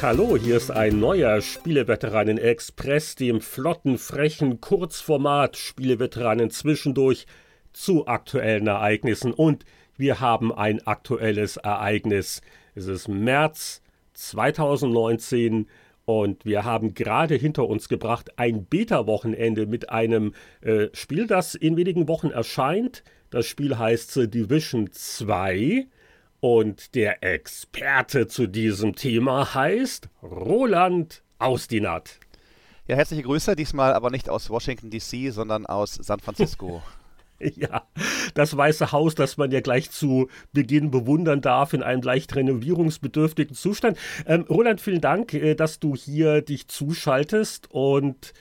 Hallo, hier ist ein neuer Spieleveteranen Express, dem flotten, frechen Kurzformat Spieleveteranen zwischendurch zu aktuellen Ereignissen. Und wir haben ein aktuelles Ereignis. Es ist März 2019 und wir haben gerade hinter uns gebracht ein Beta-Wochenende mit einem äh, Spiel, das in wenigen Wochen erscheint. Das Spiel heißt The Division 2. Und der Experte zu diesem Thema heißt Roland Ausdinat. Ja, herzliche Grüße, diesmal aber nicht aus Washington DC, sondern aus San Francisco. Ja, das Weiße Haus, das man ja gleich zu Beginn bewundern darf, in einem leicht renovierungsbedürftigen Zustand. Ähm, Roland, vielen Dank, äh, dass du hier dich zuschaltest und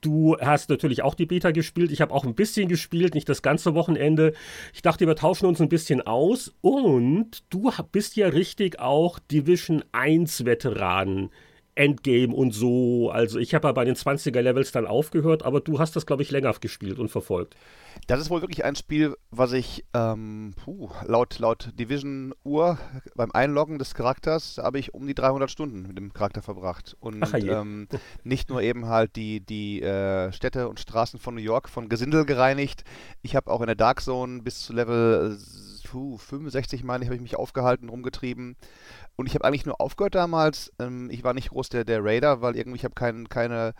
Du hast natürlich auch die Beta gespielt. Ich habe auch ein bisschen gespielt, nicht das ganze Wochenende. Ich dachte, wir tauschen uns ein bisschen aus. Und du bist ja richtig auch Division 1 Veteran. Endgame und so. Also ich habe ja bei den 20er Levels dann aufgehört, aber du hast das, glaube ich, länger gespielt und verfolgt. Das ist wohl wirklich ein Spiel, was ich ähm, puh, laut, laut Division-Uhr beim Einloggen des Charakters habe ich um die 300 Stunden mit dem Charakter verbracht. Und Ach, ähm, nicht nur eben halt die, die äh, Städte und Straßen von New York von Gesindel gereinigt. Ich habe auch in der Dark Zone bis zu Level puh, 65, meine ich, habe ich mich aufgehalten, rumgetrieben. Und ich habe eigentlich nur aufgehört damals. Ähm, ich war nicht groß der, der Raider, weil irgendwie ich habe kein, keine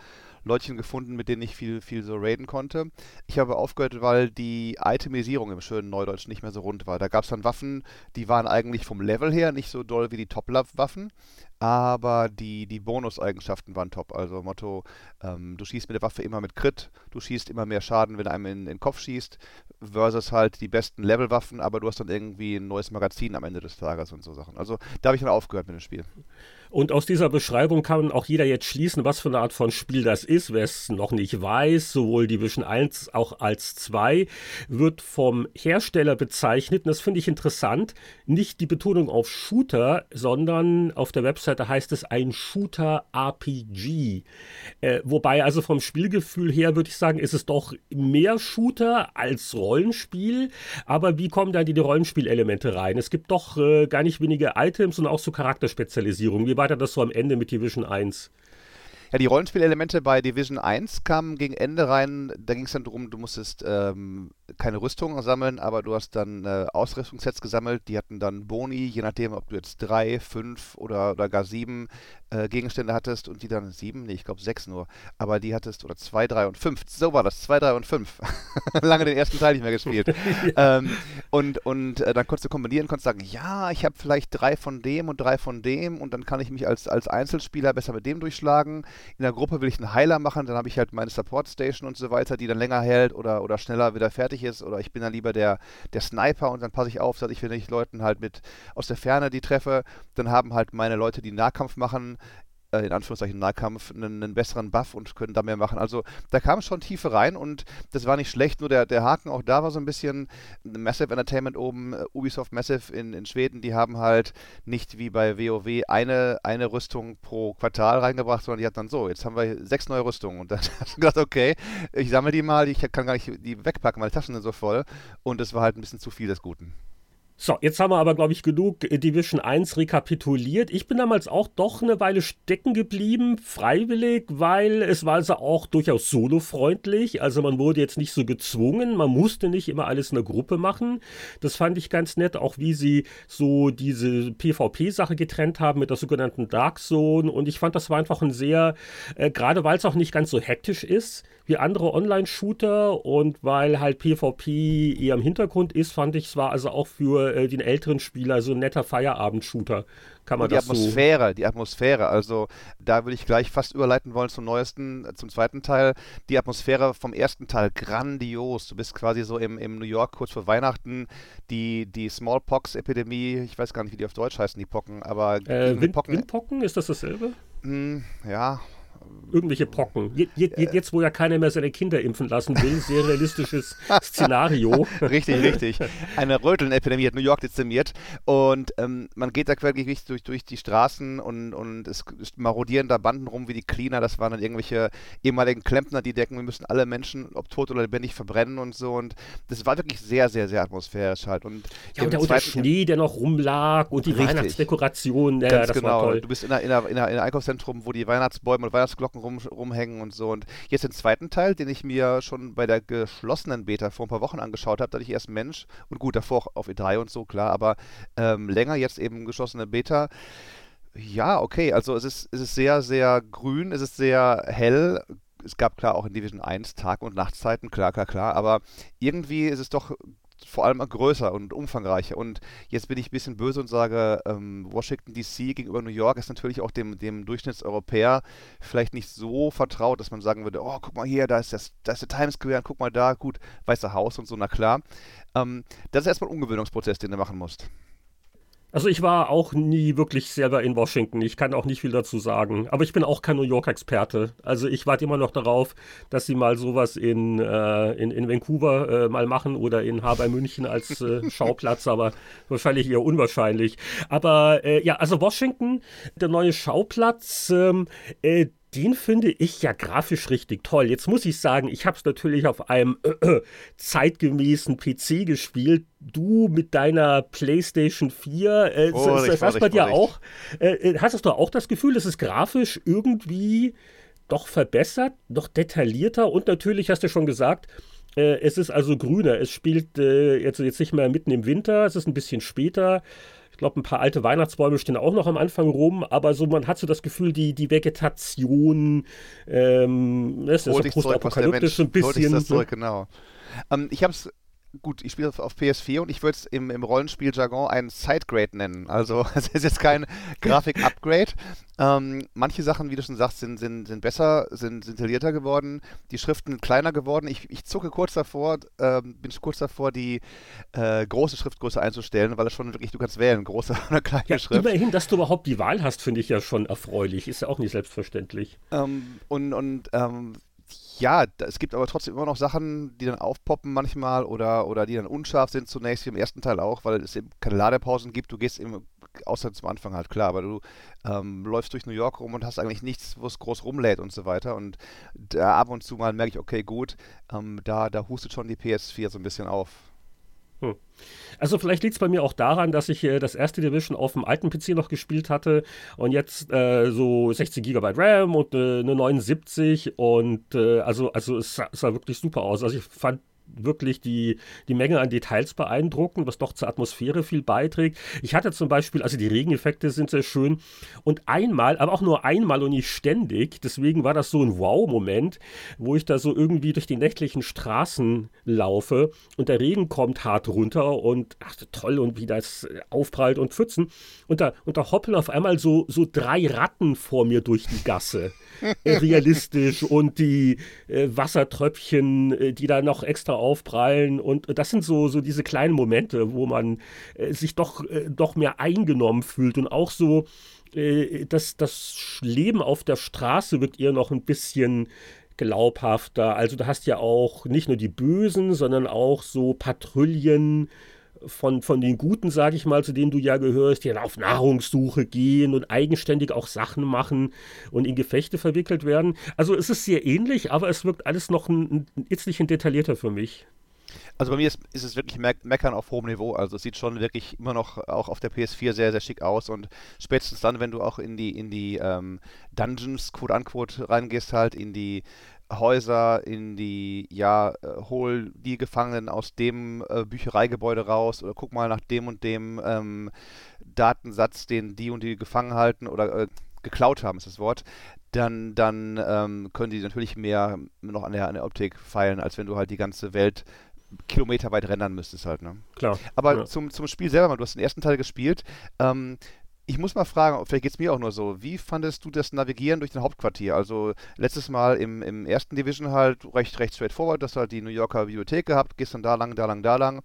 Leutchen gefunden, mit denen ich viel, viel so raiden konnte. Ich habe aufgehört, weil die Itemisierung im schönen Neudeutsch nicht mehr so rund war. Da gab es dann Waffen, die waren eigentlich vom Level her nicht so doll wie die Top-Waffen, aber die, die Bonuseigenschaften waren top. Also Motto, ähm, du schießt mit der Waffe immer mit Crit, du schießt immer mehr Schaden, wenn einem in, in den Kopf schießt, versus halt die besten Levelwaffen, aber du hast dann irgendwie ein neues Magazin am Ende des Tages und so Sachen. Also da habe ich dann aufgehört mit dem Spiel. Und aus dieser Beschreibung kann auch jeder jetzt schließen, was für eine Art von Spiel das ist. Wer es noch nicht weiß, sowohl Division 1 auch als 2 wird vom Hersteller bezeichnet. Und das finde ich interessant. Nicht die Betonung auf Shooter, sondern auf der Webseite heißt es ein Shooter-RPG. Äh, wobei also vom Spielgefühl her würde ich sagen, ist es doch mehr Shooter als Rollenspiel. Aber wie kommen da die, Rollenspielelemente rein? Es gibt doch äh, gar nicht wenige Items und auch so Charakterspezialisierung. Wie war das so am Ende mit Division 1? Ja, die Rollenspielelemente bei Division 1 kamen gegen Ende rein. Da ging es dann darum, du musstest ähm, keine Rüstung sammeln, aber du hast dann äh, Ausrüstungssets gesammelt. Die hatten dann Boni, je nachdem, ob du jetzt drei, fünf oder, oder gar sieben äh, Gegenstände hattest und die dann sieben, nee, ich glaube sechs nur, aber die hattest, oder zwei, drei und fünf. So war das, zwei, drei und fünf. Lange den ersten Teil nicht mehr gespielt. ja. ähm, und und äh, dann konntest du kombinieren, konntest sagen, ja, ich habe vielleicht drei von dem und drei von dem und dann kann ich mich als, als Einzelspieler besser mit dem durchschlagen in der Gruppe will ich einen Heiler machen, dann habe ich halt meine Support Station und so weiter, die dann länger hält oder, oder schneller wieder fertig ist. Oder ich bin dann lieber der, der Sniper und dann passe ich auf, dass ich, wenn ich Leuten halt mit aus der Ferne die treffe, dann haben halt meine Leute, die Nahkampf machen, in Anführungszeichen Nahkampf einen, einen, besseren Buff und können da mehr machen. Also da kam schon Tiefe rein und das war nicht schlecht, nur der, der Haken auch da war so ein bisschen Massive Entertainment oben, äh, Ubisoft Massive in, in Schweden, die haben halt nicht wie bei WoW eine, eine Rüstung pro Quartal reingebracht, sondern die hatten dann so, jetzt haben wir sechs neue Rüstungen und dann hast du gedacht, okay, ich sammle die mal, ich kann gar nicht die wegpacken, meine Taschen sind so voll und es war halt ein bisschen zu viel des Guten. So, jetzt haben wir aber, glaube ich, genug äh, Division 1 rekapituliert. Ich bin damals auch doch eine Weile stecken geblieben, freiwillig, weil es war also auch durchaus solo-freundlich. Also man wurde jetzt nicht so gezwungen, man musste nicht immer alles in der Gruppe machen. Das fand ich ganz nett, auch wie sie so diese PvP-Sache getrennt haben mit der sogenannten Dark Zone. Und ich fand, das war einfach ein sehr, äh, gerade weil es auch nicht ganz so hektisch ist wie andere Online-Shooter und weil halt PvP eher im Hintergrund ist, fand ich es war also auch für äh, den älteren Spieler so ein netter Feierabend-Shooter. Kann man die das Atmosphäre, so die Atmosphäre, also da würde ich gleich fast überleiten wollen zum neuesten, äh, zum zweiten Teil. Die Atmosphäre vom ersten Teil grandios. Du bist quasi so im, im New York kurz vor Weihnachten. Die, die Smallpox-Epidemie, ich weiß gar nicht, wie die auf Deutsch heißen, die Pocken, aber äh, Wind, Pocken, Windpocken, ist das dasselbe? Hm, ja, irgendwelche Pocken. Je, je, jetzt, wo ja keiner mehr seine Kinder impfen lassen will, sehr realistisches Szenario. richtig, richtig. Eine Rötelnepidemie hat New York dezimiert und ähm, man geht da querlich durch, durch die Straßen und, und es, marodieren da Banden rum wie die Cleaner. Das waren dann irgendwelche ehemaligen Klempner, die denken, wir müssen alle Menschen, ob tot oder lebendig, verbrennen und so. Und das war wirklich sehr, sehr, sehr atmosphärisch halt. Und, ja, und, der, und der Schnee, der noch rumlag und die richtig. Weihnachtsdekoration. Ja, Ganz genau. Du bist in einem Einkaufszentrum, wo die Weihnachtsbäume und Weihnachtsglocken rum, rumhängen und so. Und jetzt den zweiten Teil, den ich mir schon bei der geschlossenen Beta vor ein paar Wochen angeschaut habe, da ich erst Mensch und gut, davor auf E3 und so, klar, aber ähm, länger jetzt eben geschlossene Beta. Ja, okay, also es ist, es ist sehr, sehr grün, es ist sehr hell, es gab klar auch in Division 1 Tag- und Nachtzeiten, klar, klar, klar, aber irgendwie ist es doch vor allem größer und umfangreicher. Und jetzt bin ich ein bisschen böse und sage, ähm, Washington DC gegenüber New York ist natürlich auch dem, dem Durchschnittseuropäer vielleicht nicht so vertraut, dass man sagen würde, oh, guck mal hier, da ist, das, da ist der Times Square, guck mal da, gut, Weiße Haus und so, na klar. Ähm, das ist erstmal ein Ungewöhnungsprozess, den du machen musst. Also ich war auch nie wirklich selber in Washington. Ich kann auch nicht viel dazu sagen. Aber ich bin auch kein New York-Experte. Also ich warte immer noch darauf, dass sie mal sowas in, äh, in, in Vancouver äh, mal machen oder in Haber München als äh, Schauplatz, aber wahrscheinlich eher unwahrscheinlich. Aber äh, ja, also Washington, der neue Schauplatz, ähm, äh, den finde ich ja grafisch richtig toll. Jetzt muss ich sagen, ich habe es natürlich auf einem äh, äh, zeitgemäßen PC gespielt. Du mit deiner PlayStation 4, äh, Vorsicht, das, das bei dir auch. Äh, äh, hast du auch das Gefühl, dass es grafisch irgendwie doch verbessert, noch detaillierter und natürlich hast du schon gesagt, äh, es ist also grüner. Es spielt jetzt, jetzt nicht mehr mitten im Winter, es ist ein bisschen später. Ich glaube, ein paar alte Weihnachtsbäume stehen auch noch am Anfang rum, aber so man hat so das Gefühl, die, die Vegetation, ähm, das ist so postapokalyptisch ein bisschen. Das zurück, genau. Ähm, ich habe es gut, ich spiele auf PS4 und ich würde es im, im Rollenspiel-Jargon ein Sidegrade nennen. Also es ist jetzt kein Grafik-Upgrade. Ähm, manche Sachen, wie du schon sagst, sind, sind, sind besser, sind, sind detaillierter geworden, die Schriften kleiner geworden. Ich, ich zucke kurz davor, ähm, bin kurz davor, die äh, große Schriftgröße einzustellen, weil es schon wirklich, du kannst wählen, große oder kleine ja, Schrift. Immerhin, dass du überhaupt die Wahl hast, finde ich ja schon erfreulich. Ist ja auch nicht selbstverständlich. Ähm, und und ähm, ja, es gibt aber trotzdem immer noch Sachen, die dann aufpoppen manchmal oder, oder die dann unscharf sind zunächst, wie im ersten Teil auch, weil es eben keine Ladepausen gibt. Du gehst eben, außer zum Anfang halt klar, aber du ähm, läufst durch New York rum und hast eigentlich nichts, wo es groß rumlädt und so weiter. Und da ab und zu mal merke ich, okay, gut, ähm, da, da hustet schon die PS4 so ein bisschen auf. Hm. Also vielleicht liegt es bei mir auch daran, dass ich äh, das erste Division auf dem alten PC noch gespielt hatte und jetzt äh, so 16 GB RAM und äh, eine 79 und äh, also, also es sah, es sah wirklich super aus. Also ich fand wirklich die, die Menge an Details beeindrucken, was doch zur Atmosphäre viel beiträgt. Ich hatte zum Beispiel, also die Regeneffekte sind sehr schön und einmal, aber auch nur einmal und nicht ständig, deswegen war das so ein Wow-Moment, wo ich da so irgendwie durch die nächtlichen Straßen laufe und der Regen kommt hart runter und ach toll und wie das aufprallt und pfützen und da, und da hoppeln auf einmal so, so drei Ratten vor mir durch die Gasse. realistisch und die äh, Wassertröpfchen, äh, die da noch extra aufprallen. Und das sind so, so diese kleinen Momente, wo man äh, sich doch, äh, doch mehr eingenommen fühlt und auch so, äh, dass das Leben auf der Straße wird ihr noch ein bisschen glaubhafter. Also du hast ja auch nicht nur die Bösen, sondern auch so Patrouillen von, von den Guten, sage ich mal, zu denen du ja gehörst, die dann auf Nahrungssuche gehen und eigenständig auch Sachen machen und in Gefechte verwickelt werden. Also es ist sehr ähnlich, aber es wirkt alles noch ein, ein itzlichen detaillierter für mich. Also bei mir ist, ist es wirklich Me Meckern auf hohem Niveau. Also es sieht schon wirklich immer noch auch auf der PS4 sehr, sehr schick aus und spätestens dann, wenn du auch in die, in die ähm, Dungeons, quote unquote, reingehst halt, in die Häuser, in die, ja, äh, hol die Gefangenen aus dem äh, Büchereigebäude raus oder guck mal nach dem und dem ähm, Datensatz, den die und die gefangen halten oder äh, geklaut haben, ist das Wort, dann, dann ähm, können die natürlich mehr noch an der, an der Optik feilen, als wenn du halt die ganze Welt kilometerweit rendern müsstest halt, ne? Klar. Aber ja. zum, zum Spiel selber, du hast den ersten Teil gespielt, ähm, Ich muss mal fragen, vielleicht geht es mir auch nur so. Wie fandest du das Navigieren durch den Hauptquartier? Also letztes Mal im, im ersten Division halt recht, recht straightforward, dass du halt die New Yorker Bibliothek gehabt, gehst dann da lang, da lang, da lang.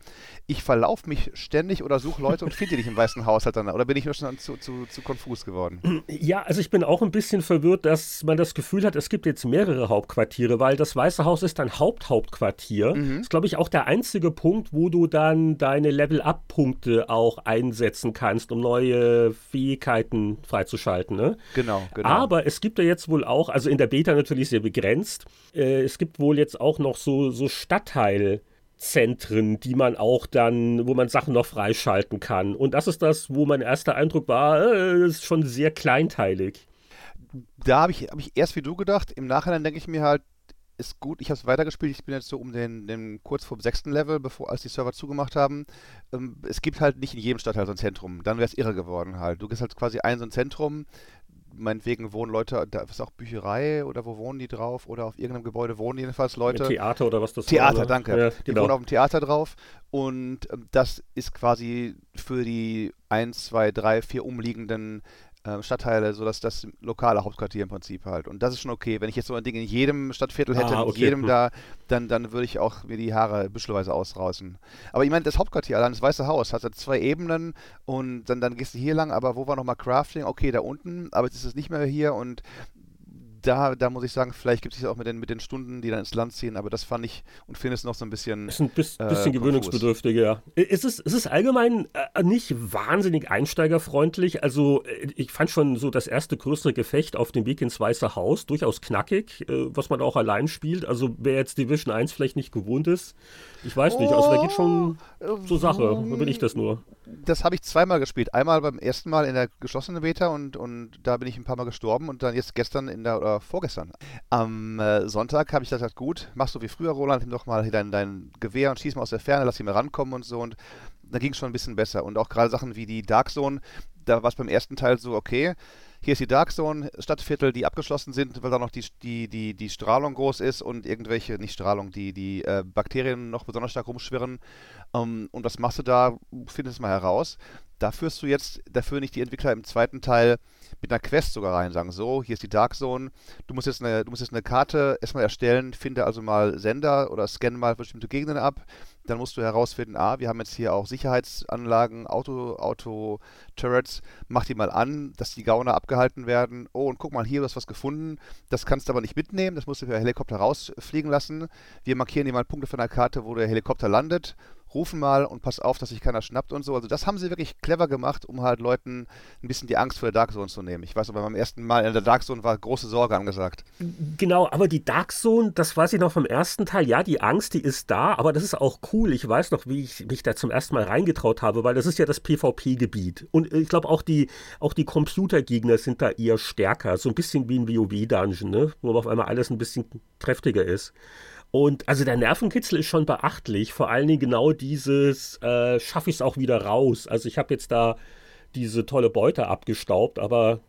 Ich verlaufe mich ständig oder suche Leute und finde die nicht im Weißen Haus halt dann. Oder bin ich nur schon zu, zu, zu konfus geworden? Ja, also ich bin auch ein bisschen verwirrt, dass man das Gefühl hat, es gibt jetzt mehrere Hauptquartiere, weil das Weiße Haus ist ein Haupthauptquartier. Mhm. Das ist, glaube ich, auch der einzige Punkt, wo du dann deine Level-Up-Punkte auch einsetzen kannst, um neue Fähigkeiten freizuschalten. Ne? Genau, genau. Aber es gibt ja jetzt wohl auch, also in der Beta natürlich sehr begrenzt, äh, es gibt wohl jetzt auch noch so, so Stadtteilzentren, die man auch dann, wo man Sachen noch freischalten kann. Und das ist das, wo mein erster Eindruck war, äh, ist schon sehr kleinteilig. Da habe ich, hab ich erst wie du gedacht. Im Nachhinein denke ich mir halt, ist gut. Ich habe es weitergespielt. Ich bin jetzt so um den, den kurz vor dem sechsten Level, bevor als die Server zugemacht haben. Ähm, es gibt halt nicht in jedem Stadtteil so ein Zentrum. Dann wäre es irre geworden halt. Du gehst halt quasi ein so ein Zentrum. Meinetwegen wohnen Leute, da ist auch Bücherei oder wo wohnen die drauf? Oder auf irgendeinem Gebäude wohnen jedenfalls Leute. Theater oder was das Theater, war, danke. Ja, die genau. wohnen auf dem Theater drauf. Und ähm, das ist quasi für die 1, 2, 3, 4 umliegenden äh, Stadtteile, sodass das lokale Hauptquartier im Prinzip halt. Und das ist schon okay. Wenn ich jetzt so ein Ding in jedem Stadtviertel hätte, ah, okay. in jedem hm. da, dann, dann würde ich auch mir die Haare büschelweise ausrausen. Aber ich meine, das Hauptquartier, allein das Weiße Haus, hat zwei Ebenen und dann, dann gehst du hier lang, aber wo war nochmal Crafting? Okay, da unten, aber jetzt ist es nicht mehr hier und da, da muss ich sagen, vielleicht gibt es auch mit den, mit den Stunden, die dann ins Land ziehen, aber das fand ich und finde es noch so ein bisschen. Ist ein bisschen, äh, gewöhnungsbedürftig, ja. Ist es, ist es allgemein äh, nicht wahnsinnig einsteigerfreundlich? Also, äh, ich fand schon so das erste größere Gefecht auf dem Weg ins Weiße Haus durchaus knackig, äh, was man auch allein spielt. Also, wer jetzt Division 1 vielleicht nicht gewohnt ist, ich weiß nicht. Also, da geht schon zur Sache. Da bin ich das nur. Das habe ich zweimal gespielt. Einmal beim ersten Mal in der geschlossenen Beta und, und da bin ich ein paar Mal gestorben und dann jetzt gestern in der oder vorgestern. Am äh, Sonntag habe ich gesagt, gut, machst du wie früher, Roland, nimm doch mal dein, dein Gewehr und schieß mal aus der Ferne, lass ihn mal rankommen und so. Und da ging es schon ein bisschen besser. Und auch gerade Sachen wie die Dark Zone, da war es beim ersten Teil so, okay, hier ist die Dark Zone, Stadtviertel, die abgeschlossen sind, weil da noch die, die, die, die Strahlung groß ist und irgendwelche, nicht Strahlung, die, die äh, Bakterien noch besonders stark rumschwirren. Um, ähm, und was machst du da? Findest du mal heraus. Da führst du jetzt, dafür nicht die Entwickler im zweiten Teil mit einer Quest sogar rein, sagen so, hier ist die Dark Zone, du musst jetzt eine, du musst jetzt eine Karte erstmal erstellen, finde also mal Sender oder scanne mal bestimmte Gegenden ab, dann musst du herausfinden, ah, wir haben jetzt hier auch Sicherheitsanlagen, Auto, Auto Turrets, mach die mal an, dass die Gauner abgehalten werden. Oh, und guck mal, hier, du hast was gefunden, das kannst du aber nicht mitnehmen, das musst du per Helikopter rausfliegen lassen. Wir markieren dir mal Punkte von der Karte, wo der Helikopter landet rufen mal und pass auf, dass sich keiner schnappt und so. Also das haben sie wirklich clever gemacht, um halt Leuten ein bisschen die Angst vor der Dark Zone zu nehmen. Ich weiß aber beim ersten Mal in der Dark Zone war große Sorge angesagt. Genau, aber die Dark Zone, das weiß ich noch vom ersten Teil. Ja, die Angst, die ist da, aber das ist auch cool. Ich weiß noch, wie ich mich da zum ersten Mal reingetraut habe, weil das ist ja das PvP-Gebiet. Und ich glaube auch die, auch die Computergegner sind da eher stärker. So ein bisschen wie ein WoW-Dungeon, ne? wo auf einmal alles ein bisschen kräftiger ist. Und also der Nervenkitzel ist schon beachtlich. Vor allen Dingen genau dieses, äh, schaffe ich es auch wieder raus. Also ich habe jetzt da diese tolle Beute abgestaubt, aber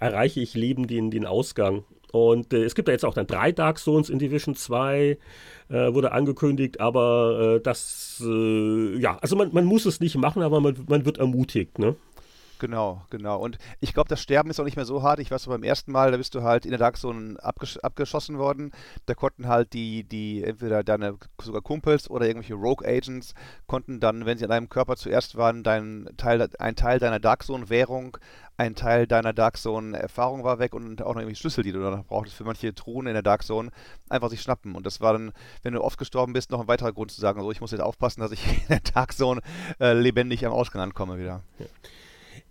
erreiche ich lebend den, den Ausgang. Und äh, es gibt ja jetzt auch dann drei Dark Zones in Division 2, äh, wurde angekündigt, aber äh, das, äh, ja, also man, man muss es nicht machen, aber man, man wird ermutigt, ne? Genau, genau. Und ich glaube, das Sterben ist auch nicht mehr so hart. Ich weiß, beim ersten Mal, da bist du halt in der Dark Zone abgesch abgeschossen worden. Da konnten halt die, die, entweder deine sogar Kumpels oder irgendwelche Rogue Agents, konnten dann, wenn sie an deinem Körper zuerst waren, dein Teil, ein Teil deiner Dark Zone-Währung, ein Teil deiner Dark Zone-Erfahrung war weg und auch noch irgendwie Schlüssel, die du dann brauchtest für manche Truhen in der Dark Zone, einfach sich schnappen. Und das war dann, wenn du oft gestorben bist, noch ein weiterer Grund zu sagen, so, ich muss jetzt aufpassen, dass ich in der Dark Zone äh, lebendig am Ausgang ankomme wieder. Ja.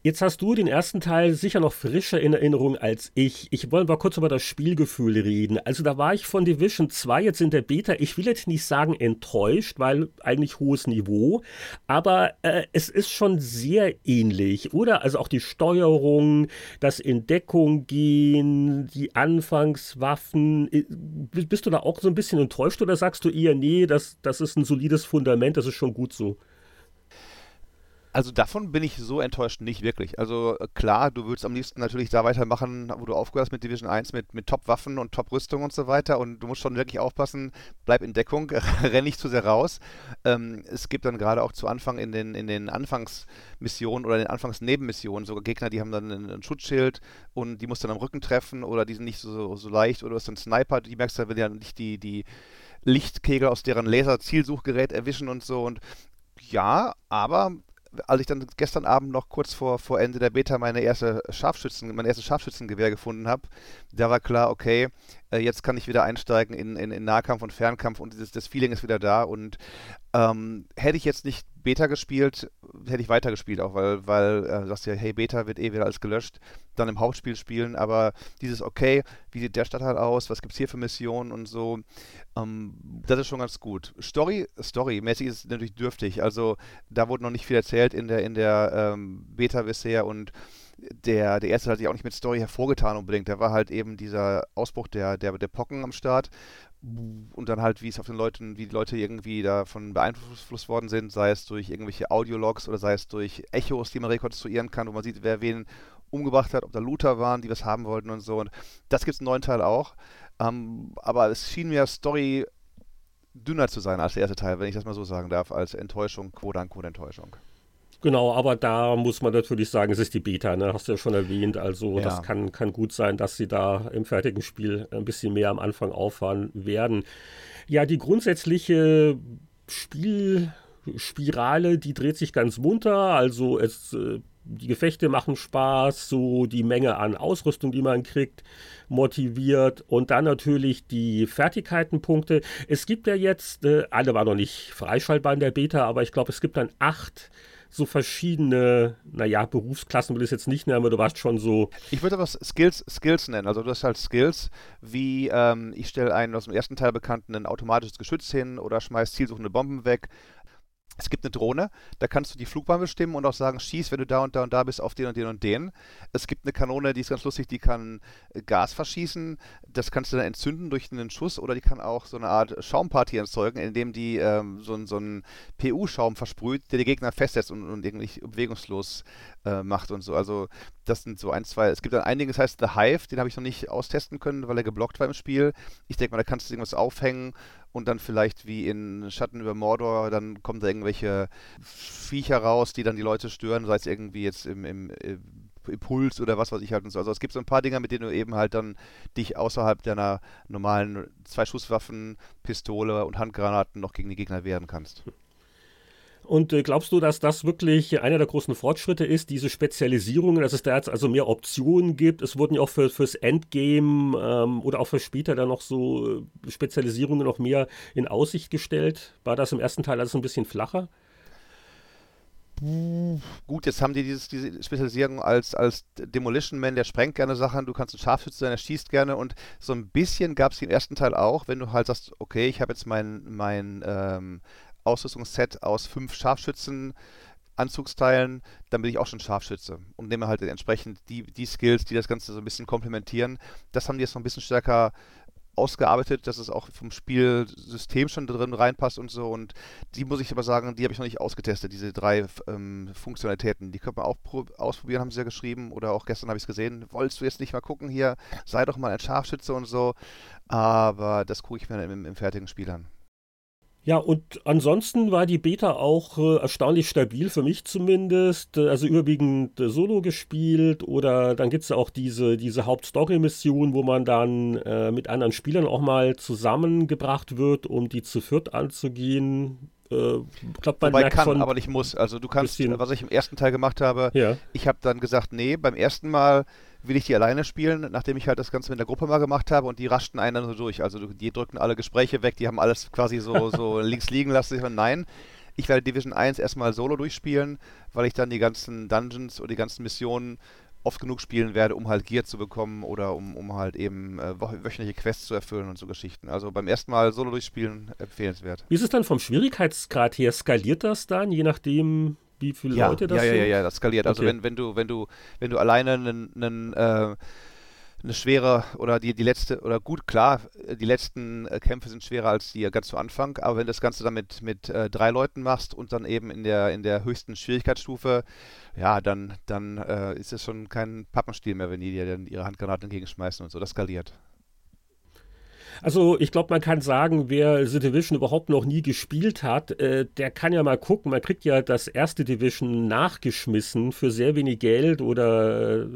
Jetzt hast du den ersten Teil sicher noch frischer in Erinnerung als ich. Ich wollte mal kurz über das Spielgefühl reden. Also da war ich von Division 2 jetzt in der Beta, ich will jetzt nicht sagen enttäuscht, weil eigentlich hohes Niveau, aber äh, es ist schon sehr ähnlich, oder? Also auch die Steuerung, das in Deckung gehen, die Anfangswaffen. Äh, bist du da auch so ein bisschen enttäuscht oder sagst du eher, nee, das, das ist ein solides Fundament, das ist schon gut so? Also davon bin ich so enttäuscht nicht wirklich. Also äh, klar, du würdest am liebsten natürlich da weitermachen, wo du aufgehört hast mit Division 1, mit, mit Top-Waffen und Top-Rüstung und so weiter. Und du musst schon wirklich aufpassen, bleib in Deckung, renn nicht zu sehr raus. Ähm, es gibt dann gerade auch zu Anfang in den, in den Anfangsmissionen oder in den Anfangsnebenmissionen sogar Gegner, die haben dann ein, Schutzschild und die musst du dann am Rücken treffen oder die sind nicht so, so leicht oder du hast einen Sniper, die merkst du, wenn ja nicht die, die Lichtkegel aus deren Laser-Zielsuchgerät erwischen und so. Und ja, aber als ich dann gestern Abend noch kurz vor, vor Ende der Beta meine erste Scharfschützen, mein erstes Scharfschützengewehr gefunden habe, da war klar, okay, äh, jetzt kann ich wieder einsteigen in, in, in Nahkampf und Fernkampf und dieses, das Feeling ist wieder da. Und ähm, hätte ich jetzt nicht Beta gespielt, hätte ich weitergespielt auch, weil, weil äh, sagst ja, hey, Beta wird eh wieder alles gelöscht, dann im Hauptspiel spielen, aber dieses, okay, wie sieht der Stadtteil aus, was gibt es hier für Missionen und so, ähm, das ist schon ganz gut. Story, Story-mäßig ist es natürlich dürftig, also da wurde noch nicht viel erzählt in der, in der ähm, Beta bisher und der, der erste hat sich auch nicht mit Story hervorgetan unbedingt. Da war halt eben dieser Ausbruch der, der, der Pocken am Start und dann halt, wie es auf den Leuten, wie die Leute irgendwie davon beeinflusst worden sind, sei es durch irgendwelche Audiologs oder sei es durch Echos, die man rekonstruieren kann, wo man sieht, wer wen umgebracht hat, ob da Looter waren, die was haben wollten und so. Und das gibt es im neuen Teil auch. Ähm, aber es schien mir Story dünner zu sein als der erste Teil, wenn ich das mal so sagen darf, als Enttäuschung, quote unquote Enttäuschung. Genau, aber da muss man natürlich sagen, es ist die Beta, ne? hast du ja schon erwähnt. Also ja. das kann, kann gut sein, dass sie da im fertigen Spiel ein bisschen mehr am Anfang auffahren werden. Ja, die grundsätzliche Spielspirale, die dreht sich ganz munter. Also es, äh, die Gefechte machen Spaß, so die Menge an Ausrüstung, die man kriegt, motiviert und dann natürlich die Fertigkeitenpunkte. Es gibt ja jetzt, äh, alle waren noch nicht freischaltbar in der Beta, aber ich glaube, es gibt dann acht so verschiedene, naja, Berufsklassen will ich es jetzt nicht nennen, aber du warst schon so. Ich würde aber Skills, Skills nennen. Also du hast halt Skills, wie ähm, ich stelle einen aus dem ersten Teil bekannten ein automatisches Geschütz hin oder schmeiß zielsuchende Bomben weg. Es gibt eine Drohne, da kannst du die Flugbahn bestimmen und auch sagen, schieß, wenn du da und da und da bist, auf den und den und den. Es gibt eine Kanone, die ist ganz lustig, die kann äh, Gas verschießen. Das kannst du dann entzünden durch einen Schuss oder die kann auch so eine Art Schaumparty erzeugen, indem die ähm, so, so einen PU-Schaum versprüht, der die Gegner festsetzt und, und irgendwie bewegungslos äh, macht und so. Also das sind so ein, zwei. Es gibt dann einiges, heißt The Hive, den habe ich noch nicht austesten können, weil er geblockt war im Spiel. Ich denke mal, da kannst du irgendwas aufhängen und dann vielleicht wie in Schatten über Mordor, dann kommen da irgendwelche Viecher raus, die dann die Leute stören, sei es irgendwie jetzt im, im, im Impuls oder was weiß ich halt und so. Also es gibt so ein paar Dinge, mit denen du eben halt dann dich außerhalb deiner normalen Zwei-Schusswaffen, Pistole und Handgranaten noch gegen die Gegner wehren kannst. Und äh, glaubst du, dass das wirklich einer der großen Fortschritte ist, diese Spezialisierungen, dass es da jetzt also mehr Optionen gibt? Es wurden ja auch für, fürs Endgame ähm, oder auch für später dann noch so äh, Spezialisierungen noch mehr in Aussicht gestellt. War das im ersten Teil alles ein bisschen flacher? Gut, jetzt haben die dieses, diese Spezialisierung als, als Demolition Man, der sprengt gerne Sachen, du kannst ein Scharfschütze sein, der schießt gerne und so ein bisschen gab es im ersten Teil auch, wenn du halt sagst, okay, ich habe jetzt mein, mein ähm, Ausrüstungsset aus fünf Scharfschützen. Anzugsteilen, dann bin ich auch schon Scharfschütze und nehme halt entsprechend die, die Skills, die das Ganze so ein bisschen komplementieren. Das haben die jetzt noch ein bisschen stärker ausgearbeitet, dass es auch vom Spielsystem schon drin reinpasst und so. Und die muss ich aber sagen, die habe ich noch nicht ausgetestet, diese drei ähm, Funktionalitäten. Die könnte man auch ausprobieren, haben sie ja geschrieben. Oder auch gestern habe ich es gesehen. Wolltest du jetzt nicht mal gucken hier? Sei doch mal ein Scharfschütze und so. Aber das gucke ich mir im, im fertigen Spiel an. Ja, und ansonsten war die Beta auch äh, erstaunlich stabil, für mich zumindest. Äh, also überwiegend äh, Solo gespielt oder dann gibt es auch diese, diese Hauptstory-Mission, wo man dann äh, mit anderen Spielern auch mal zusammengebracht wird, um die zu viert anzugehen. Äh, glaub, man Wobei kann, aber nicht muss. Also du kannst, was ich im ersten Teil gemacht habe, ja. ich habe dann gesagt, nee, beim ersten Mal will ich die alleine spielen, nachdem ich halt das Ganze mit der Gruppe mal gemacht habe und die raschten einen dann so durch. Also die drückten alle Gespräche weg, die haben alles quasi so, so links liegen lassen. Ich nein, ich werde Division 1 erstmal solo durchspielen, weil ich dann die ganzen Dungeons oder die ganzen Missionen oft genug spielen werde, um halt Gear zu bekommen oder um, um halt eben äh, wöchentliche Quests zu erfüllen und so Geschichten. Also beim ersten Mal solo durchspielen empfehlenswert. Wie ist es dann vom Schwierigkeitsgrad her? Skaliert das dann, je nachdem, wie viele ja, Leute das ja, sind? Ja, ja, ja, das skaliert. Also okay. Wenn, wenn du, wenn du, wenn du alleine einen, einen äh, eine schwere oder die, die letzte oder gut klar, die letzten äh, Kämpfe sind schwerer als die ganz zu Anfang, aber wenn du das Ganze dann mit, mit äh, drei Leuten machst und dann eben in der in der höchsten Schwierigkeitsstufe, ja, dann, dann äh, ist es schon kein Pappenstiel mehr, wenn die dir dann ihre Handgranaten entgegenschmeißen und so. Das skaliert. Also ich glaube, man kann sagen, wer The Division überhaupt noch nie gespielt hat, äh, der kann ja mal gucken. Man kriegt ja das erste Division nachgeschmissen für sehr wenig Geld oder äh,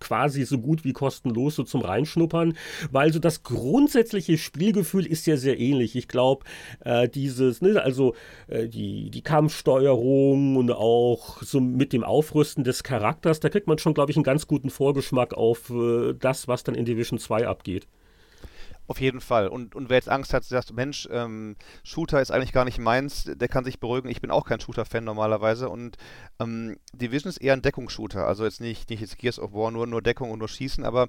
quasi so gut wie kostenlos so zum Reinschnuppern, weil so das grundsätzliche Spielgefühl ist ja sehr ähnlich. Ich glaube, äh, dieses, ne, also äh, die, die Kampfsteuerung und auch so mit dem Aufrüsten des Charakters, da kriegt man schon, glaube ich, einen ganz guten Vorgeschmack auf äh, das, was dann in Division 2 abgeht. Auf jeden Fall. Und, und wer jetzt Angst hat, sagt, Mensch, ähm, Shooter ist eigentlich gar nicht meins, der kann sich beruhigen. Ich bin auch kein Shooter-Fan normalerweise. Und ähm, Division ist eher ein Deckungsshooter. Also jetzt nicht, nicht jetzt Gears of War, nur, nur Deckung und nur Schießen, aber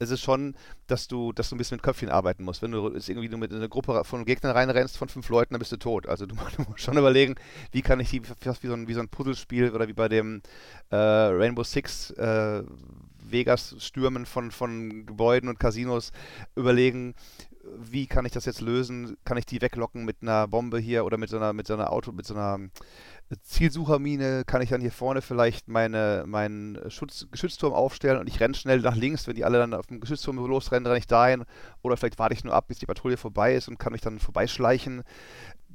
es ist schon, dass du, dass du ein bisschen mit Köpfchen arbeiten musst. Wenn du irgendwie nur mit einer Gruppe von Gegnern reinrennst von fünf Leuten, dann bist du tot. Also du, du musst schon überlegen, wie kann ich die fast wie so ein, wie so ein Puzzlespiel oder wie bei dem äh, Rainbow Six äh, Vegas stürmen von, von Gebäuden und Casinos überlegen, wie kann ich das jetzt lösen? Kann ich die weglocken mit einer Bombe hier oder mit so einer, mit so einer Auto, mit so einer Zielsuchermine? Kann ich dann hier vorne vielleicht meine, meinen Schutz, Geschützturm aufstellen und ich renne schnell nach links, wenn die alle dann auf dem Geschützturm losrennen, renne ich dahin. Oder vielleicht warte ich nur ab, bis die Patrouille vorbei ist und kann mich dann vorbeischleichen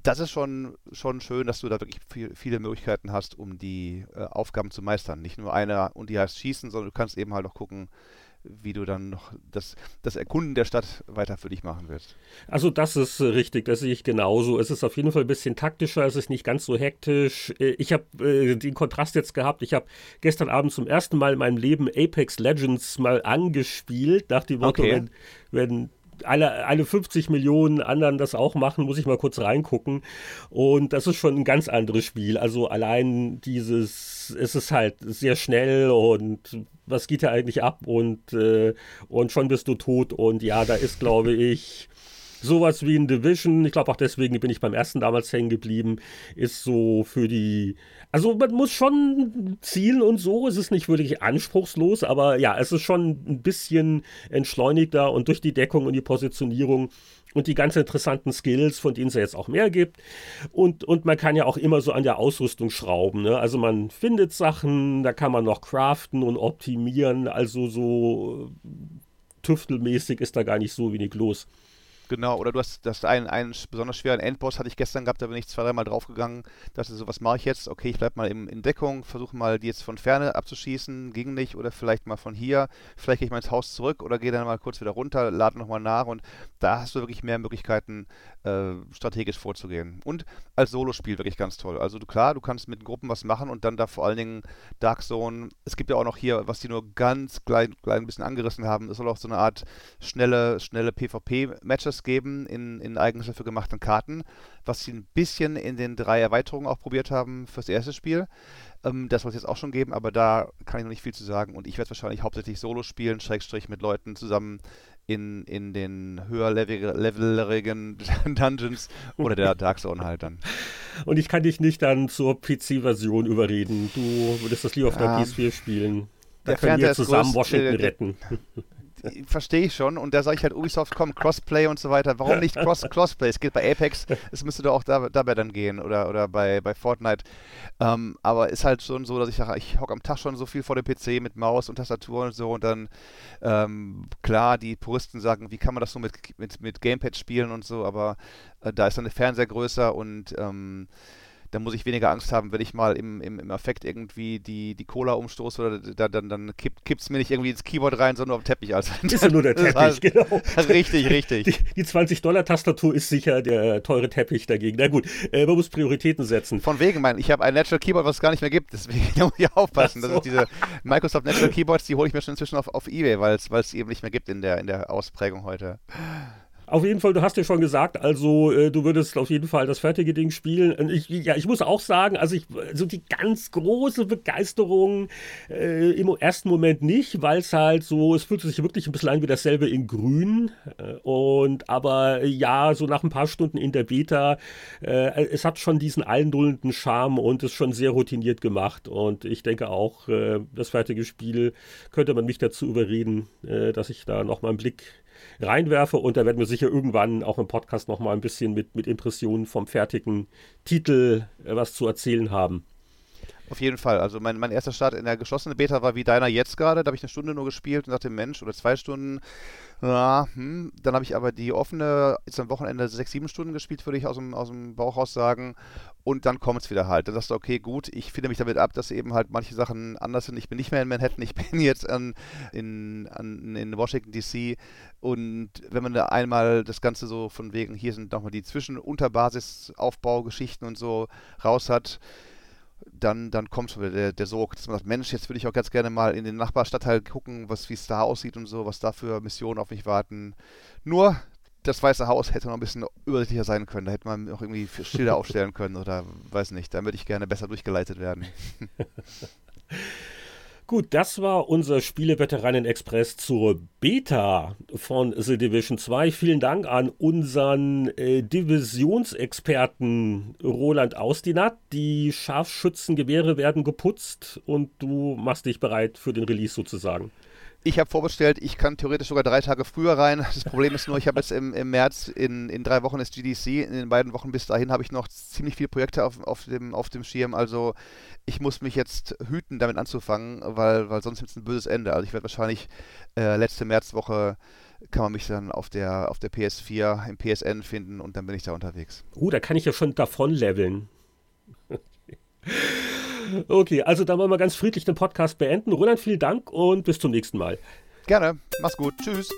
das ist schon, schon schön, dass du da wirklich viel, viele Möglichkeiten hast, um die äh, Aufgaben zu meistern. Nicht nur eine und die heißt Schießen, sondern du kannst eben halt auch gucken, wie du dann noch das, das Erkunden der Stadt weiter für dich machen wirst. Also das ist richtig, das sehe ich genauso. Es ist auf jeden Fall ein bisschen taktischer, es ist nicht ganz so hektisch. Äh, ich habe äh, den Kontrast jetzt gehabt. Ich habe gestern Abend zum ersten Mal in meinem Leben Apex Legends mal angespielt, nach dem Motto, okay. wenn, wenn alle, alle 50 Millionen anderen das auch machen, muss ich mal kurz reingucken. Und das ist schon ein ganz anderes Spiel. Also allein dieses, es ist halt sehr schnell und was geht da eigentlich ab und, äh, und schon bist du tot. Und ja, da ist, glaube ich, sowas wie ein Division, ich glaube auch deswegen bin ich beim ersten damals hängen geblieben, ist so für die, also man muss schon zielen und so, es ist nicht wirklich anspruchslos, aber ja, es ist schon ein bisschen entschleunigter und durch die Deckung und die Positionierung und die ganz interessanten Skills, von denen es ja jetzt auch mehr gibt. Und, und man kann ja auch immer so an der Ausrüstung schrauben. Ne? Also man findet Sachen, da kann man noch craften und optimieren. Also so tüftelmäßig ist da gar nicht so wenig los. Genau, oder du hast das einen, einen besonders schweren Endboss hatte ich gestern gehabt, da bin ich zwei, dreimal draufgegangen, dachte so, was mache ich jetzt? Okay, ich bleib mal in, in Deckung, versuche mal die jetzt von Ferne abzuschießen, ging nicht, oder vielleicht mal von hier, vielleicht gehe ich mal ins Haus zurück oder gehe dann mal kurz wieder runter, lade nochmal nach und da hast du wirklich mehr Möglichkeiten, äh, strategisch vorzugehen. Und als Solospiel wirklich ganz toll. Also du, klar, du kannst mit Gruppen was machen und dann da vor allen Dingen Dark Zone, es gibt ja auch noch hier, was die nur ganz klein, klein ein bisschen angerissen haben, es soll auch so eine Art schnelle, schnelle PvP-Matches Bonus geben in, in eigens dafür gemachten Karten, was sie ein bisschen in den drei Erweiterungen auch probiert haben fürs erste Spiel. Ähm, das soll es jetzt auch schon geben, aber da kann ich noch nicht viel zu sagen und ich werde wahrscheinlich hauptsächlich Solo spielen, Schrägstrich mit Leuten zusammen in, in den höherleveligen Dungeons oder der Dark Zone halt dann. Und ich kann dich nicht dann zur PC-Version überreden. Du würdest das lieber auf der ja, PS4 spielen. Da können wir zusammen groß, Washington äh, retten verstehe ich schon. Und da sage ich halt Ubisoft, komm, Crossplay und so weiter. Warum nicht Cross Crossplay? Es geht bei Apex, es müsste doch auch da, dabei dann gehen oder, oder bei, bei Fortnite. Ähm, aber ist halt schon so, dass ich sage, ich hocke am Tag schon so viel vor dem PC mit Maus und Tastatur und so und dann, ähm, klar, die Puristen sagen, wie kann man das so mit, mit, mit Gamepad spielen und so, aber äh, da ist dann der Fernseher größer und ähm, dann muss ich weniger Angst haben, wenn ich mal im, im, im Affekt irgendwie die, die Cola umstoße oder da, dann, dann kippt es mir nicht irgendwie ins Keyboard rein, sondern auf den Teppich. Also, ist ja nur der Teppich, halt genau. Richtig, richtig. Die, die 20-Dollar-Tastatur ist sicher der teure Teppich dagegen. Na gut, äh, man muss Prioritäten setzen. Von wegen, mein, ich habe ein Natural Keyboard, was es gar nicht mehr gibt, deswegen muss ich aufpassen. So. Das ist diese Microsoft Natural Keyboards, die hole ich mir schon inzwischen auf, auf Ebay, weil es eben nicht mehr gibt in der, in der Ausprägung heute. Auf jeden Fall, du hast ja schon gesagt, also äh, du würdest auf jeden Fall das fertige Ding spielen. Ich, ja, ich muss auch sagen, also ich, so die ganz große Begeisterung äh, im ersten Moment nicht, weil es halt so, es fühlt sich wirklich ein bisschen an wie dasselbe in Grün. Äh, und aber ja, so nach ein paar Stunden in der Beta, äh, es hat schon diesen einduldenden Charme und ist schon sehr routiniert gemacht. Und ich denke auch, äh, das fertige Spiel könnte man mich dazu überreden, dass ich da nochmal einen Blick reinwerfe. Und da werden wir sicher irgendwann auch im Podcast nochmal ein bisschen mit, mit Impressionen vom fertigen Titel äh, was zu erzählen haben. Auf jeden Fall. Also mein, mein erster Start in der geschlossenen Beta war wie deiner jetzt gerade. Da habe ich eine Stunde nur gespielt und dachte, Mensch, oder zwei Stunden. Ja, hm. Dann habe ich aber die offene, jetzt am Wochenende sechs, sieben Stunden gespielt, würde ich aus dem, aus dem Bauch raus sagen. Und dann kommt es wieder halt. Dann sagst du, okay, gut, ich finde mich damit ab, dass eben halt manche Sachen anders sind. Ich bin nicht mehr in Manhattan, ich bin jetzt an, in, an, in Washington DC. Und wenn man da einmal das Ganze so von wegen, hier sind nochmal die Zwischen- und und so raus hat, dann, dann kommt der, der Sog, dass man sagt, Mensch, jetzt würde ich auch ganz gerne mal in den Nachbarstadtteil gucken, wie es da aussieht und so, was da für Missionen auf mich warten. Nur das Weiße Haus hätte noch ein bisschen übersichtlicher sein können. Da hätte man auch irgendwie Schilder aufstellen können oder weiß nicht. Da würde ich gerne besser durchgeleitet werden. Gut, das war unser Spieleveteranen-Express zur Beta von The Division 2. Vielen Dank an unseren äh, Divisionsexperten Roland Austinat. Die Scharfschützengewehre werden geputzt und du machst dich bereit für den Release sozusagen. Ich habe vorbestellt, ich kann theoretisch sogar drei Tage früher rein. Das Problem ist nur, ich habe jetzt im, im März, in, in drei Wochen ist GDC, in den beiden Wochen bis dahin habe ich noch ziemlich viele Projekte auf, auf, dem, auf dem Schirm. Also ich muss mich jetzt hüten, damit anzufangen, weil, weil sonst wird es ein böses Ende. Also ich werde wahrscheinlich äh, letzte Märzwoche kann man mich dann auf der, auf der PS4 im PSN finden und dann bin ich da unterwegs. Uh, da kann ich ja schon davon leveln. Okay, also dann wollen wir ganz friedlich den Podcast beenden. Roland, vielen Dank und bis zum nächsten Mal. Gerne. Mach's gut. Tschüss.